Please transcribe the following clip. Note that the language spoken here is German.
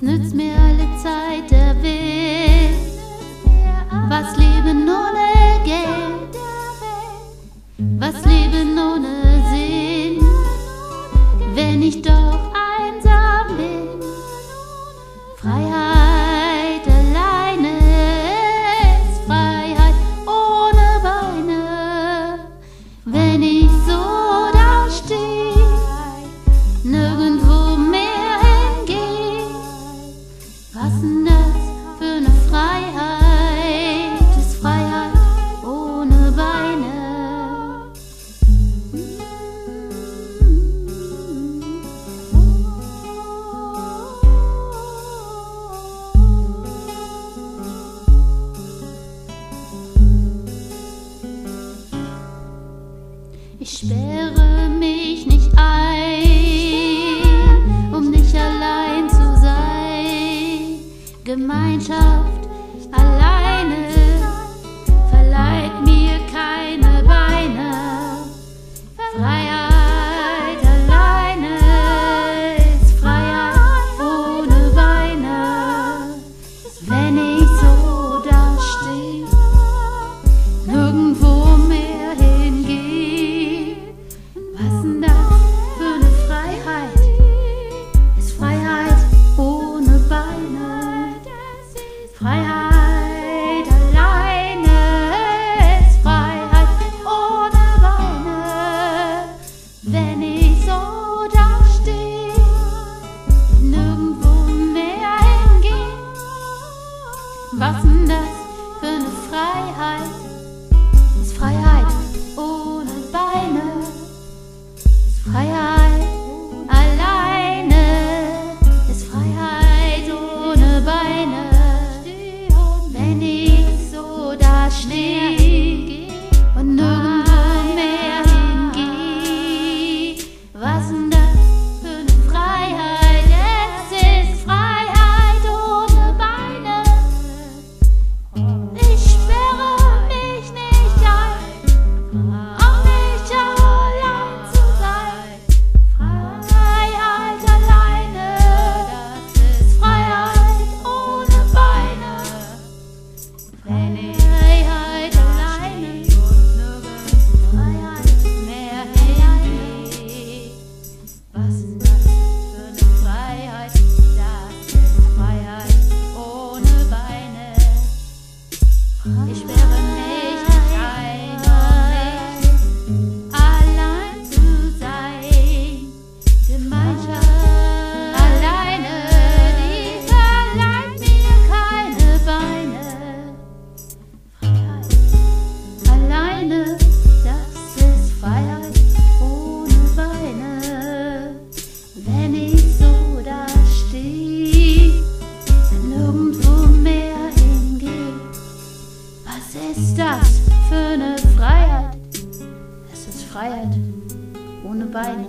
Was nützt mir alle Zeit der Weg? Was Leben ohne Geld? Was Leben ohne Ich sperre mich nicht ein, um nicht allein zu sein. Gemeinschaft ohne Beine.